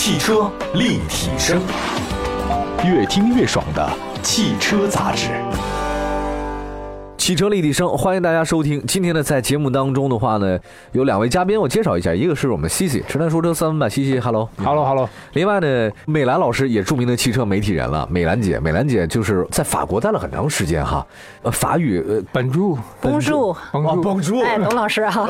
汽车立体声，越听越爽的汽车杂志。汽车立体声，欢迎大家收听。今天呢，在节目当中的话呢，有两位嘉宾，我介绍一下，一个是我们西西，直男说车三分半，西西，Hello。Hello，Hello，另外呢，美兰老师也著名的汽车媒体人了，美兰姐，美兰姐就是在法国待了很长时间哈，呃，法语呃本住，绷住，绷住，绷住，哎，董老师啊，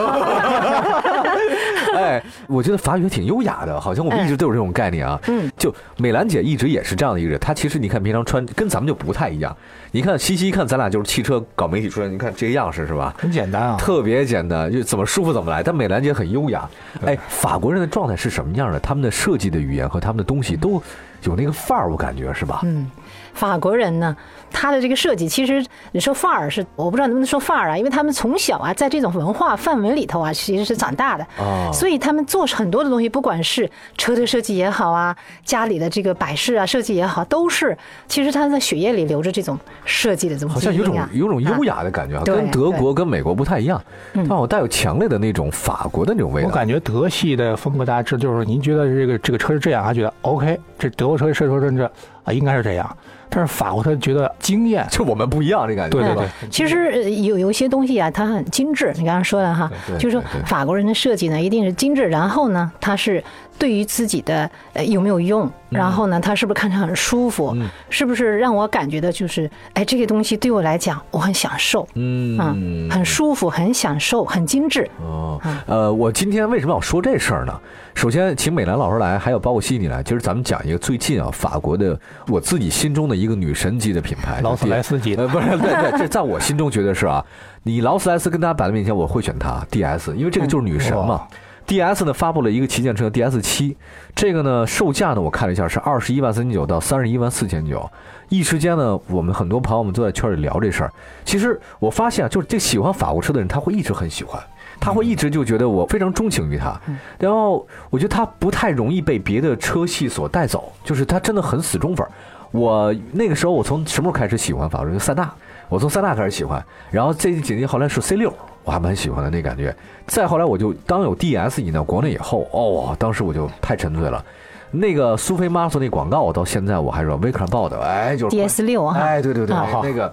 哎，我觉得法语挺优雅的，好像我们一直都有这种概念啊。嗯，就美兰姐一直也是这样的一个人，她其实你看平常穿跟咱们就不太一样。你看西西一看咱俩就是汽车搞媒体出身，你看这个样式是吧？很简单啊，特别简单，就怎么舒服怎么来。但美兰姐很优雅。哎，法国人的状态是什么样的？他们的设计的语言和他们的东西都有那个范儿，我感觉是吧？嗯，法国人呢，他的这个设计，其实你说范儿是，我不知道能不能说范儿啊，因为他们从小啊，在这种文化范围里头啊，其实是长大的，哦所以他们做很多的东西，不管是车的设计也好啊，家里的这个摆饰啊设计也好，都是其实他在血液里流着这种设计的这种好像有种有种优雅的感觉跟德国、跟美国不太一样，嗯。但我带有强烈的那种法国的那种味道。我感觉德系的风格大家知道，就是您觉得这个这个车是这样，他觉得 OK，这德国车设计成这啊应该是这样，但是法国他觉得惊艳，就我们不一样，这感觉对对对嗯，其实呃有有一些东西啊，它很精致。你刚刚说了哈就是说法国人的设计呢，一定是精致，然后呢，它是对于自己的呃有没有用，然后呢，它是不是看着很舒服，嗯是不是让我感觉的就是，哎，这个东西对我来讲我很享受，嗯嗯，很舒服，很享受，很精致。哦，呃，我今天为什么要说这事儿呢？首先，请美兰老师来，还有包括悉尼来。其实咱们讲一个最近啊，法国的我自己心中的一个女神级的品牌，劳斯莱斯级的呃，不是，对对，这在我心中觉得是啊。你劳斯莱斯跟大家摆在面前，我会选它 DS，因为这个就是女神嘛哇。DS 呢发布了一个旗舰车 DS 七，这个呢售价呢我看了一下是二十一万三千九到三十一万四千九，一时间呢我们很多朋友们都在圈里聊这事儿。其实我发现啊，就是这喜欢法国车的人，他会一直很喜欢，他会一直就觉得我非常钟情于它。然后我觉得它不太容易被别的车系所带走，就是它真的很死忠粉儿。我那个时候我从什么时候开始喜欢法国车？塞纳，我从塞纳开始喜欢，然后这紧接后来是 C 六，我还蛮喜欢的那感觉。再后来我就当有 DS 引到国内以后，哦，当时我就太沉醉了。那个苏菲玛索那广告，我到现在我还是威克尔报的，哎，就是 DS 六啊，哎，对对对，啊那个，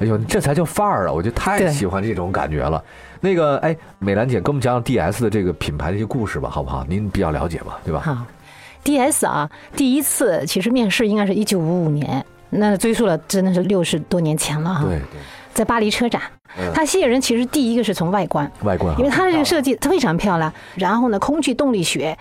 哎呦，这才叫范儿啊！我就太喜欢这种感觉了。那个，哎，美兰姐，给我们讲讲 DS 的这个品牌的一些故事吧，好不好？您比较了解嘛，对吧？好，DS 啊，第一次其实面试应该是一九五五年，那追溯了真的是六十多年前了哈。对对，在巴黎车展嗯，它吸引人其实第一个是从外观，外观，因为它的这个设计它非常漂亮，然后呢，空气动力学。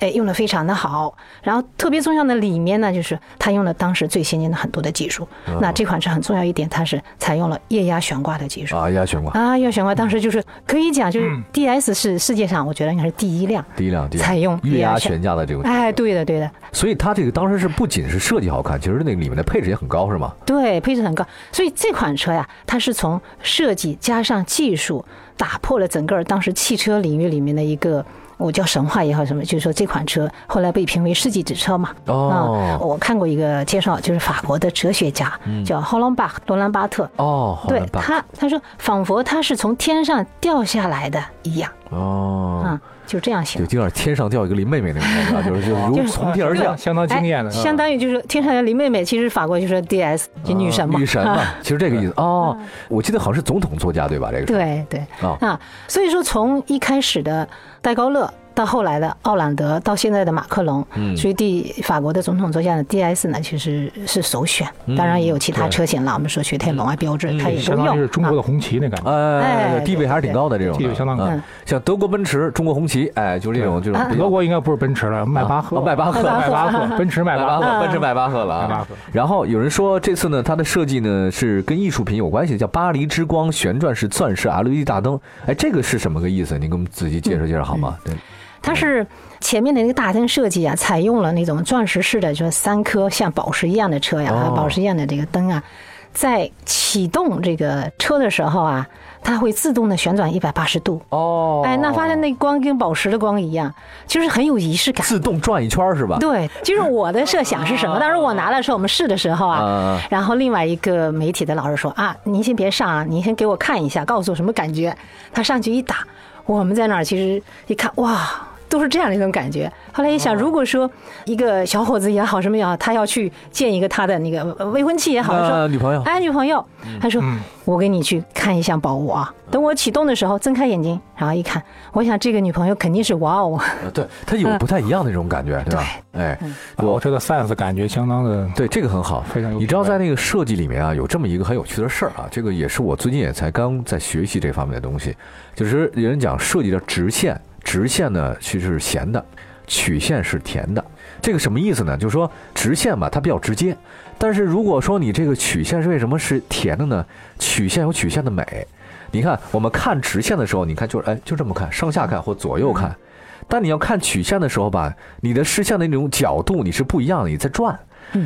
哎，用的非常的好，然后特别重要的里面呢，就是它用了当时最先进的很多的技术。那这款车很重要一点，它是采用了液压悬挂的技术。啊，液压悬挂，啊，液压悬挂当时就是可以讲，就是嗯 DS 是世界上我觉得应该是第一辆。第一辆第一辆采用液压悬悬架的这个，哎，对的，对的，所以它这个当时是不仅是设计好看，其实那个里面的配置也很高，是吗？对，配置很高，所以这款车呀，它是从设计加上技术，打破了整个当时汽车领域里面的一个。我叫神话也好什么，就是说这款车后来被评为世纪之车嘛。哦。啊，我看过一个介绍，就是法国的哲学家叫霍伦巴罗兰巴特，哦，对他他说仿佛他是从天上掉下来的一样，哦。啊，，就这样行就容。有点天上掉一个林妹妹那种感觉啊，就是就是如从天而降，相当惊艳的，哎相当于就是天上的林妹妹，其实法国就是 DS 就女神嘛，女神嘛啊，其实这个意思哦。我记得好像是总统作家对吧？这个对对啊啊，所以说从一开始的戴高乐到后来的奥朗德，到现在的马克龙，嗯所以第法国的总统座驾的 DS 呢，其实是首选。当然也有其他车型了，我们说雪铁龙啊、标志，它也都相当于用是中国的啊。红旗那感觉。哎，哎地位还是挺高的这种的，地位相当高嗯像德国奔驰、中国红旗，哎，就这种这种啊比较德国应该不是奔驰了，迈巴赫，啊迈巴赫迈 巴赫，奔驰迈巴赫，奔驰迈巴赫了啊。然后有人说这次呢，它的设计呢是跟艺术品有关系，叫巴黎之光旋转式钻石 LED 大灯。哎，这个是什么个意思？您给我们仔细介绍介绍好吗？对，它是前面的那个大灯设计啊，采用了那种钻石式的，就是三颗像宝石一样的车呀，宝石一样的这个灯啊，在启动这个车的时候啊，它会自动的旋转一百八十度。哦，哎，那发现那光跟宝石的光一样，就是很有仪式感。自动转一圈儿是吧？对，就是我的设想是什么？当时我拿的时候，我们试的时候啊啊，然后另外一个媒体的老师说啊，您先别上啊，您先给我看一下，告诉我什么感觉。他上去一打，我们在那儿其实一看，哇，都是这样的一种感觉。后来一想，如果说一个小伙子也好，什么也好，他要去见一个他的那个呃未婚妻也好，他说女朋友，哎，女朋友，他说、我给你去看一下宝物啊。等我启动的时候，睁开眼睛，然后一看，我想这个女朋友肯定是哇哦，呃对，他有不太一样的那种感觉，对吧？哎，我这个 sense 感觉相当的对，这个很好，非常有你知道，在那个设计里面啊，有这么一个很有趣的事儿啊，这个也是我最近也才刚在学习这方面的东西，就是有人讲设计的直线，直线呢其实是咸的，曲线是甜的。这个什么意思呢？就是说直线嘛，它比较直接，但是如果说你这个曲线是为什么是甜的呢？曲线有曲线的美。你看，我们看直线的时候，你看就是哎，就这么看，上下看或左右看。但你要看曲线的时候吧，你的视线的那种角度你是不一样的，你在转。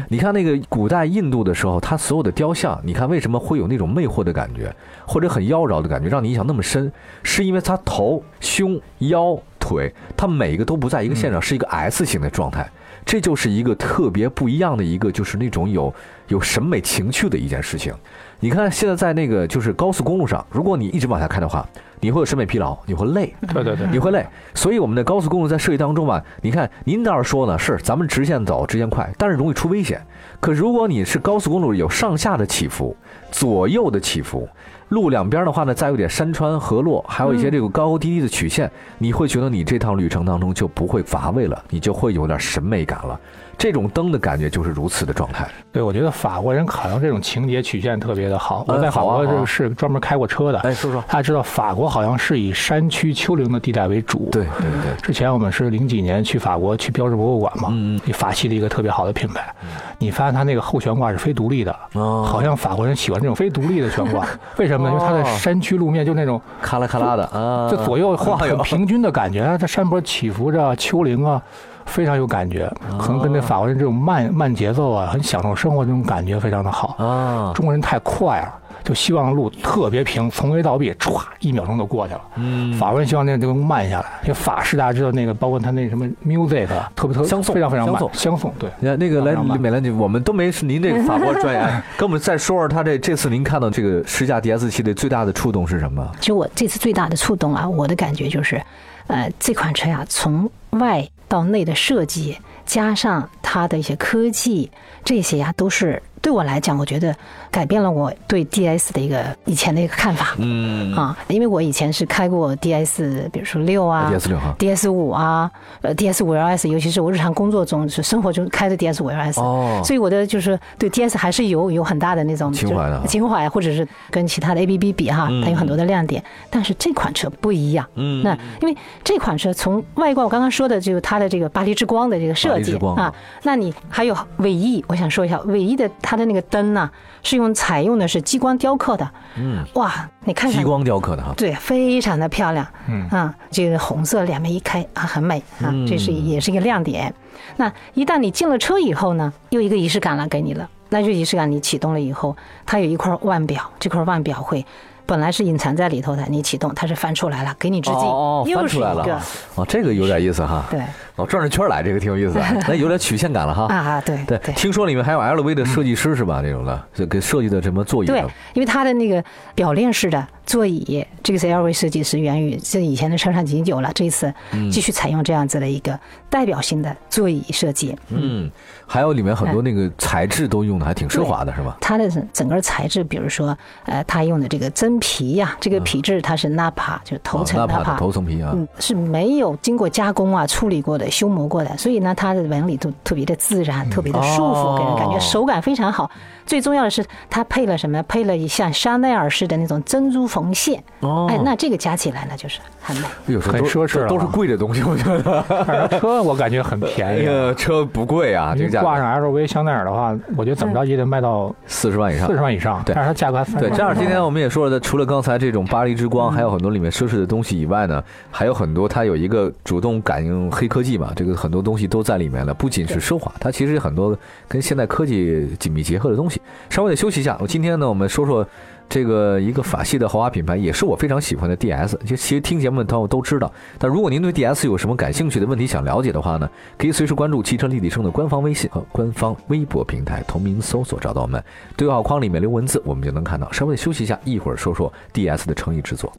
你看那个古代印度的时候，它所有的雕像，你看为什么会有那种魅惑的感觉，或者很妖娆的感觉，让你印象那么深，是因为它头、胸、腰、腿，它每一个都不在一个线上，是一个 S 型的状态。这就是一个特别不一样的一个，就是那种有有审美情趣的一件事情。你看现在在那个就是高速公路上，如果你一直往下开的话，你会有审美疲劳，你会累。对对对，你会累。所以我们的高速公路在设计当中吧，你看您倒是说呢，是咱们直线走，直线快，但是容易出危险。可如果你是高速公路有上下的起伏，左右的起伏，路两边的话呢，再有点山川河洛，还有一些这个高高低低的曲线，你会觉得你这趟旅程当中就不会乏味了，你就会有点审美感了。这种灯的感觉就是如此的状态。对，我觉得法国人考量这种情节曲线特别的好。嗯我在法国这个是专门开过车的，哎，说说。大家知道法国好像是以山区丘陵的地带为主。对对对，之前我们是零几年去法国去标志博物馆嘛，嗯法系的一个特别好的品牌。你发现它那个后悬挂是非独立的，哦好像法国人喜欢这种非独立的悬挂，为什么呢？因为它的哦山区路面就那种咔啦咔啦的啊，这左右晃很平均的感觉，这山坡起伏着，丘陵啊，非常有感觉。可能跟那法国人这种慢慢节奏啊，很享受生活这种感觉非常的好。啊，中国人太快了，就希望路特别平，从 A 到 B，歘，一秒钟就过去了。嗯，法国人希望那个慢下来，因为法式大家知道那个，包括他那什么 music，啊特别特别相送非常非常慢相，送相送对。你看那个来美兰姐，我们都没是您这个法国专业，哎 跟我们再说说他这这次您看到这个试驾 DS 系列最大的触动是什么？其实我这次最大的触动啊，我的感觉就是，呃，这款车呀、从外到内的设计，加上它的一些科技，这些呀、都是对我来讲，我觉得改变了我对 DS 的一个以前的一个看法。嗯。啊，因为我以前是开过 DS，比如说六啊 DS 六哈，DS 五啊，呃，DS 五 LS，尤其是我日常工作中是生活中开的 DS 五 LS，、哦。所以我的就是对 DS 还是有有很大的那种情怀的情怀，或者是跟其他的 ABB 比哈，嗯它有很多的亮点，但是这款车不一样。嗯。那因为这款车从外观，我刚刚说的就是它的这个巴黎之光的这个设计啊，那你还有尾翼，我想说一下，尾翼的它的那个灯呢、是用采用的是激光雕刻的，嗯，哇，你看看。激光雕刻的哈，对，非常的漂亮，嗯。啊，这个红色两面一开啊，很美啊，嗯。这是也是一个亮点。那一旦你进了车以后呢，又一个仪式感了给你了，那就仪式感，你启动了以后，它有一块腕表，这块腕表会。本来是隐藏在里头的，你启动它是翻出来了，给你致敬，哦哦，又是一翻出来了个，哦，这个有点意思哈，对哦，转着圈来，这个挺有意思的，那有点曲线感了哈。啊，对对，对听说里面还有 LV 的设计师是吧？这种的，这给设计的什么座椅对？，因为它的那个表链式的座椅，这个是 LV 设计师源于这以前的车上已经有了，这次嗯继续采用这样子的一个代表性的座椅设计。嗯，还有里面很多那个材质都用的还挺奢华的，是吧？它的整个材质，比如说，呃，它用的这个真皮呀、这个皮质它是 Napa，就是头层哦 Napa 的 Napa，头层皮啊，嗯，是没有经过加工啊、处理过的、修磨过的，所以呢，它的纹理都特别的自然，特别的舒服，给人感觉哦手感非常好。最重要的是，它配了什么？配了一像香奈儿式的那种珍珠缝线，哦哎，那这个加起来呢，就是很美。很有时候都奢侈了都是贵的东西，我觉得。车我感觉很哎便宜啊。呀，车不贵啊，这个价挂上 LV 香奈儿的话，我觉得怎么着也得卖到四十万以上四。十万以上，对但是它价格还三对，万。这样今天我们也说了，除了刚才这种巴黎之光，还有很多里面奢侈的东西以外呢，还有很多它有一个主动感应黑科技嘛，这个很多东西都在里面了，不仅是奢华，它其实很多跟现代科技紧密结合的东西。稍微的休息一下，我今天呢，我们说说。这个一个法系的豪华品牌，也是我非常喜欢的 DS。就其实听节目的朋友都知道，但如果您对 DS 有什么感兴趣的问题想了解的话呢，可以随时关注汽车立体声的官方微信和官方微博平台，同名搜索找到我们。对话框里面留文字，我们就能看到。稍微的休息一下，一会儿说说 DS 的诚意之作。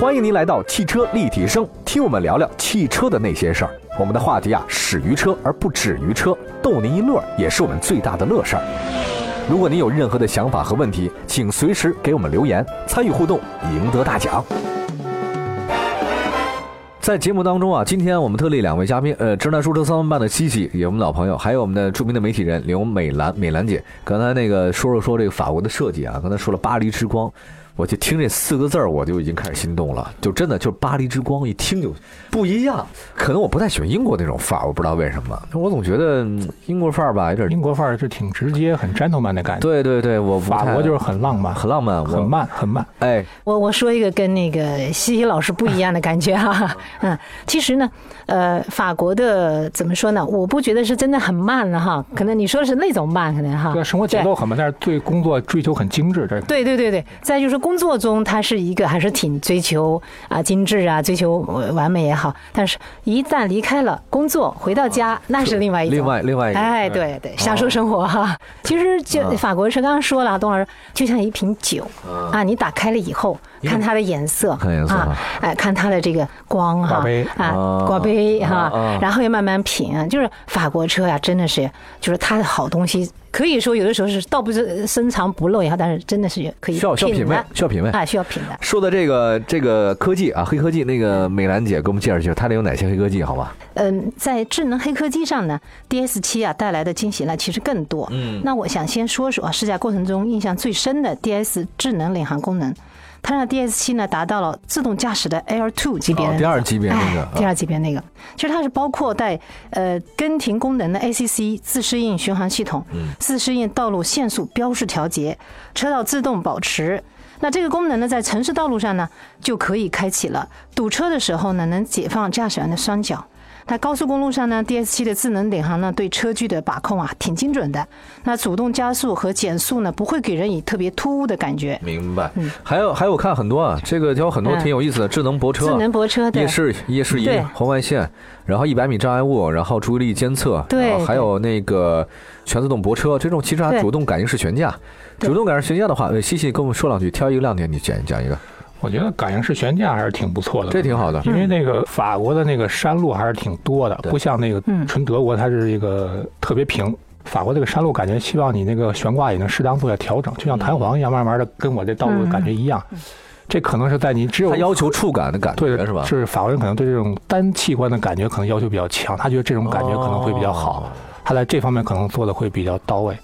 欢迎您来到汽车立体声，听我们聊聊汽车的那些事儿。我们的话题啊，始于车而不止于车，逗您一乐也是我们最大的乐事儿。如果您有任何的想法和问题，请随时给我们留言，参与互动，赢得大奖。在节目当中啊，今天我们特例两位嘉宾，呃，直男说车三万半的西西，也我们老朋友，还有我们的著名的媒体人刘美兰，美兰姐。刚才那个说了说这个法国的设计啊，刚才说了巴黎之光。我就听这四个字儿，我就已经开始心动了。就真的就是巴黎之光，一听就不一样。可能我不太喜欢英国那种范儿，我不知道为什么。我总觉得英国范儿吧，有点英国范儿是挺直接、很 gentleman 的感觉。对对对，我法国就是很浪漫，很浪漫，很慢，很慢。哎，我我说一个跟那个西西老师不一样的感觉哈。嗯，其实呢，呃，法国的怎么说呢？我不觉得是真的很慢了哈。可能你说的是那种慢，可能哈。对，生活节奏很慢，但是对工作追求很精致。这对对对对。再就是工作中他。是一个还是挺追求啊精致啊，追求完美也好，但是一旦离开了工作，回到家那是另外一种，另外另外一哎，对对，享受生活哈。其实就法国车刚刚说了，董老师就像一瓶酒啊，你打开了以后，看它的颜色，看颜色啊，哎，看它的这个光哈啊，挂杯哈，然后又慢慢品，就是法国车呀，真的是就是它的好东西。可以说有的时候是倒不是深藏不露也好，但是真的是可以需要需要品味，需要品味啊，需要品的。说的这个这个科技啊，黑科技，那个美兰姐给我们介绍介绍，它里有哪些黑科技，好吧？嗯，在智能黑科技上呢，DS 七啊带来的惊喜呢其实更多。嗯，那我想先说说啊试驾过程中印象最深的 DS 智能领航功能。它让 DS 七呢达到了自动驾驶的 L two 级别的第二级别那个，第二级别那个，其实它是包括带呃跟停功能的 ACC 自适应巡航系统，自适应道路限速标识调节，车道自动保持。那这个功能呢，在城市道路上呢就可以开启了，堵车的时候呢能解放驾驶员的双脚。在高速公路上呢，DS 七的智能领航呢，对车距的把控啊，挺精准的。那主动加速和减速呢，不会给人以特别突兀的感觉。明白。嗯。还有还有，看很多啊，这个有很多挺有意思的智能泊车。智能泊车。夜视夜视仪、红外线，然后一百米障碍物，然后注意力监测。对。还有那个全自动泊车，这种其实还主动感应式悬架。主动感应悬架的话，西西跟我们说两句，挑一个亮点，你讲讲一个。我觉得感应式悬架还是挺不错的，这挺好的。因为那个法国的那个山路还是挺多的，不像那个纯德国，它是一个特别平。法国这个山路感觉希望你那个悬挂也能适当做下调整，就像弹簧一样，慢慢的跟我这道路感觉一样。这可能是在你只有他要求触感的感觉是吧？是法国人可能对这种单器官的感觉可能要求比较强，他觉得这种感觉可能会比较好，他在这方面可能做的会比较到位。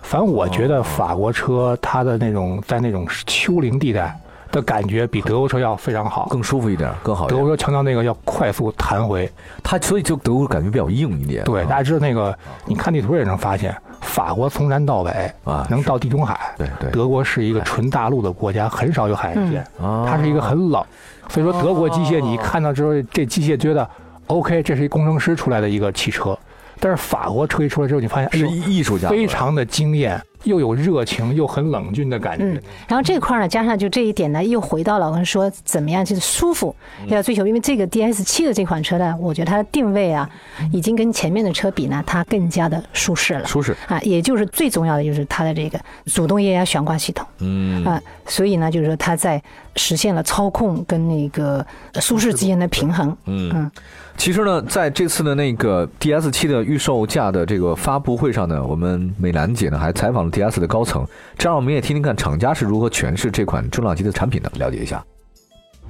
反正我觉得法国车它的那种在那种丘陵地带。的感觉比德国车要非常好，更舒服一点，更好。德国车强调那个要快速弹回，它所以就德国感觉比较硬一点。对，大家知道那个，你看地图也能发现，法国从南到北啊，能到地中海。对对。德国是一个纯大陆的国家，很少有海岸线，它是一个很冷，所以说德国机械你看到之后，这机械觉得 OK，这是一工程师出来的一个汽车，但是法国车一出来之后，你发现是艺术家，非常的惊艳。又有热情又很冷峻的感觉。嗯，然后这块呢，加上就这一点呢，又回到了我们说怎么样就是舒服要追求，因为这个 DS 七的这款车呢，我觉得它的定位啊，已经跟前面的车比呢，它更加的舒适了。舒适啊，也就是最重要的就是它的这个主动液压悬挂系统。嗯啊，所以呢，就是说它在实现了操控跟那个舒适之间的平衡。嗯嗯。其实呢，在这次的那个 DS 七的预售价的这个发布会上呢，我们美兰姐呢还采访了 DS 的高层，这样我们也听听看厂家是如何诠释这款中量级的产品的，了解一下。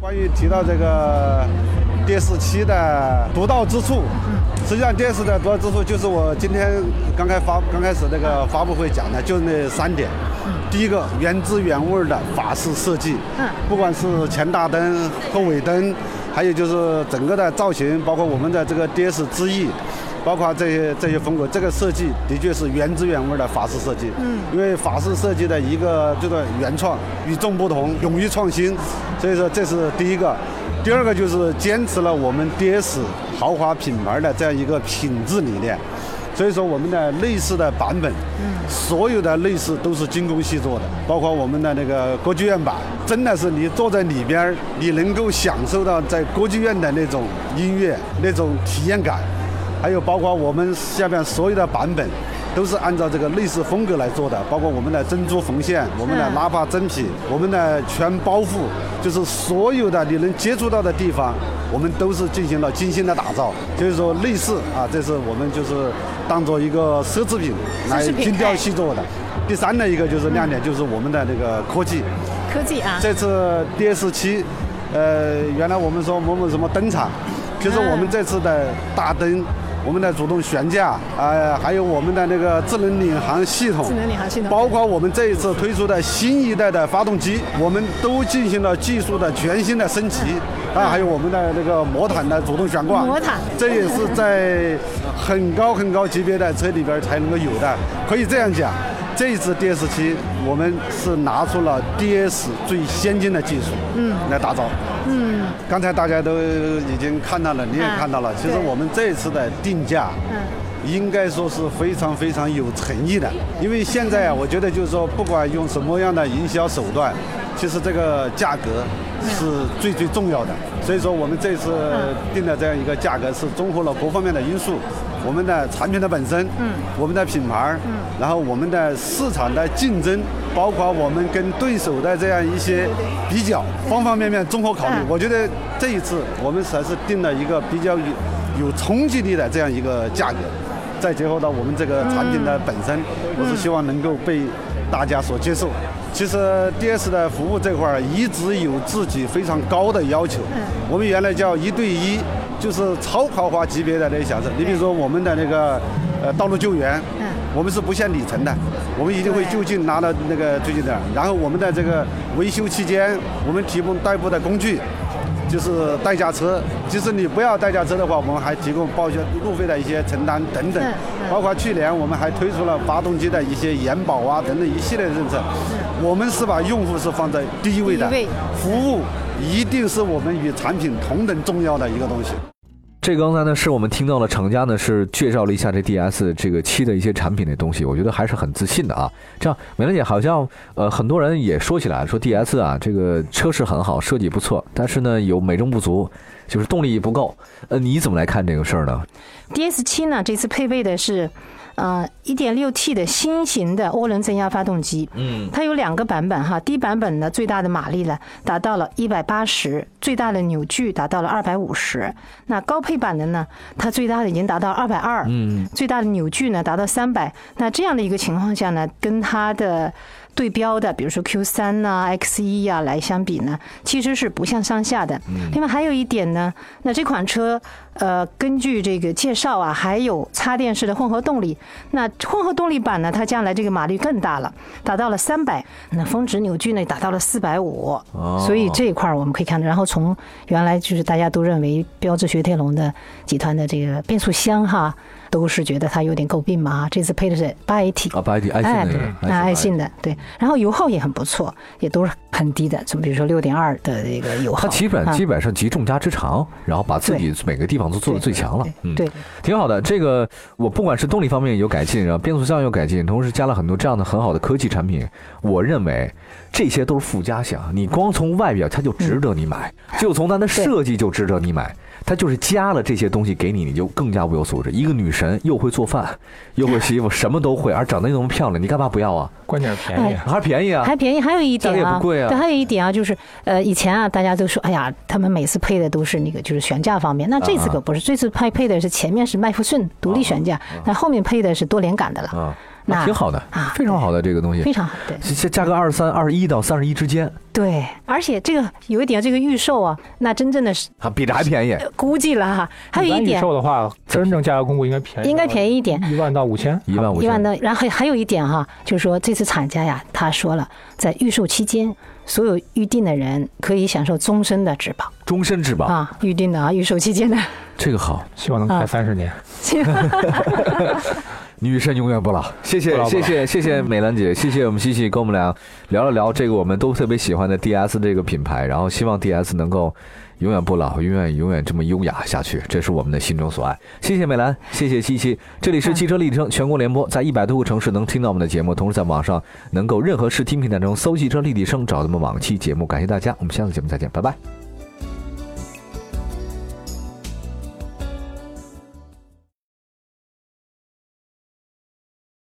关于提到这个 DS 七的独到之处，实际上 DS 的独到之处就是我今天刚开发刚开始那个发布会讲的，就那三点。第一个原汁原味的法式设计，不管是前大灯、后尾灯。还有就是整个的造型，包括我们的这个 DS 之翼，包括这些这些风格，这个设计的确是原汁原味的法式设计。嗯。因为法式设计的一个这个原创、与众不同、勇于创新，所以说这是第一个。第二个就是坚持了我们 DS 豪华品牌的这样一个品质理念。所以说我们的内饰的版本，嗯所有的内饰都是精工细作的，包括我们的那个歌剧院版，真的是你坐在里边，你能够享受到在歌剧院的那种音乐、那种体验感，还有包括我们下面所有的版本，都是按照这个内饰风格来做的，包括我们的珍珠缝线、我们的嗯拉帕真皮、我们的全包覆，就是所有的你能接触到的地方，我们都是进行了精心的打造。就是说内饰啊，这是我们就是当做一个奢侈品来精雕哎细做的。第三的一个就是亮点，就是我们的那个科技。科技啊，这次 DS 七，呃，原来我们说某某什么灯厂，就是我们这次的大灯，我们的主动悬架，呃，还有我们的那个智能领航系统，智能领航系统包括我们这一次推出的新一代的发动机，我们都进行了技术的全新的升级。啊，还有我们的那个魔毯的主动悬挂，魔毯这也是在很高很高级别的车里边才能够有的。可以这样讲，这一次 DS 七我们是拿出了 DS 最先进的技术，嗯，来打造。嗯刚才大家都已经看到了，你也啊看到了。其实我们这一次的定价，嗯应该说是非常非常有诚意的。因为现在啊，我觉得就是说，不管用什么样的营销手段，其实这个价格是最最重要的。所以说，我们这次定的这样一个价格是综合了各方面的因素，我们的产品的本身，嗯，我们的品牌，嗯，然后我们的市场的竞争，包括我们跟对手的这样一些比较，方方面面综合考虑嗯。我觉得这一次我们才是定了一个比较有有冲击力的这样一个价格，再结合到我们这个产品的本身，我是希望能够被大家所接受。其实 DS 的服务这块儿一直有自己非常高的要求，我们原来叫一对一，就是超豪华级别的那些享受。你比如说我们的那个呃道路救援，我们是不限里程的，我们一定会就近拿到那个最近的。然后我们的这个维修期间，我们提供代步的工具。就是代驾车，即使你不要代驾车的话，我们还提供报销路费的一些承担等等包括去年我们还推出了发动机的一些延保啊等等一系列的政策。我们是把用户是放在第一位的服务一定是我们与产品同等重要的一个东西。这刚才呢，是我们听到了厂家呢是介绍了一下这 DS 这个七的一些产品的东西，我觉得还是很自信的啊。这样，美兰姐好像呃很多人也说起来 说 DS 啊这个车是很好，设计不错，但是呢有美中不足，就是动力不够。呃，你怎么来看这个事儿呢？DS 七呢，这次配备的是，呃，1.6T 的新型的涡轮增压发动机。嗯，它有两个版本哈，低版本呢最大的马力呢达到了一百八十最大的扭矩达到了二百五十。那高配版的呢，它最大的已经达到二百二嗯，最大的扭矩呢达到三百。那这样的一个情况下呢，跟它的对标的，比如说 Q 三呐、X 一呀来相比呢，其实是不相上下的。另外还有一点呢，那这款车，呃，根据这个介绍啊，还有插电式的混合动力。那混合动力版呢，它将来这个马力更大了，达到了三百，那峰值扭矩呢达到了四百五。哦所以这一块儿我们可以看到，然后从原来就是大家都认为标致雪铁龙的集团的这个变速箱哈，都是觉得它有点诟病嘛，这次配的是八 AT。啊，八 AT 爱信的，那个对，，那爱信的对，然后油耗也很不错，也都是很低的，从比如说六点二的这个油耗，它基本啊基本上集众家之长，然后把自己每个地方都做的最强了。嗯，对，挺好的。这个我不管是动力方面有改进，然后变速箱有改进，同时加了很多这样的很好的科技产品。我认为这些都是附加项，你光从外表它就值得你买，就从它的设计就值得你买。它就是加了这些东西给你，你就更加物有素质。一个女神又会做饭，又会洗衣服，什么都会，而长得又那么漂亮，你干嘛不要啊？关键是便宜啊。还便宜啊！还便宜。还有一点啊，价格也不贵啊对，还有一点啊，就是呃，以前啊，大家都说，哎呀，他们每次配的都是那个就是悬架方面，那这次可不是，这次配配的是前面是麦弗逊独立悬架，那后面配的是多连杆的了，啊，那那挺好的啊，非常好的这个东西非。常好，对这这价格二十三、二十一到三十一之间，对，而且这个有一点，这个预售啊，那真正的是啊，比这还便宜。呃估计了哈，还有一点预售的话，真正价格公布应该便宜，应该便宜一点，一万到五千。一万五千，一万的，然后还还有一点哈，就是说这次厂家呀，他说了，在预售期间，所有预定的人可以享受终身的质保终身质保，啊，预定的啊，预售期间的。这个好，希望能开啊三十年。女神永远不老。谢谢不老不老谢谢谢谢美兰姐，谢谢我们西西跟我们俩聊了聊这个我们都特别喜欢的 DS 这个品牌，然后希望 DS 能够永远不老，永远永远这么优雅下去，这是我们的心中所爱。谢谢美兰，谢谢西西。这里是汽车立体声全国联播，在一百多个城市能听到我们的节目，同时在网上能够任何视听平台中搜“汽车立体声”找到我们往期节目。感谢大家，我们下次节目再见，拜拜。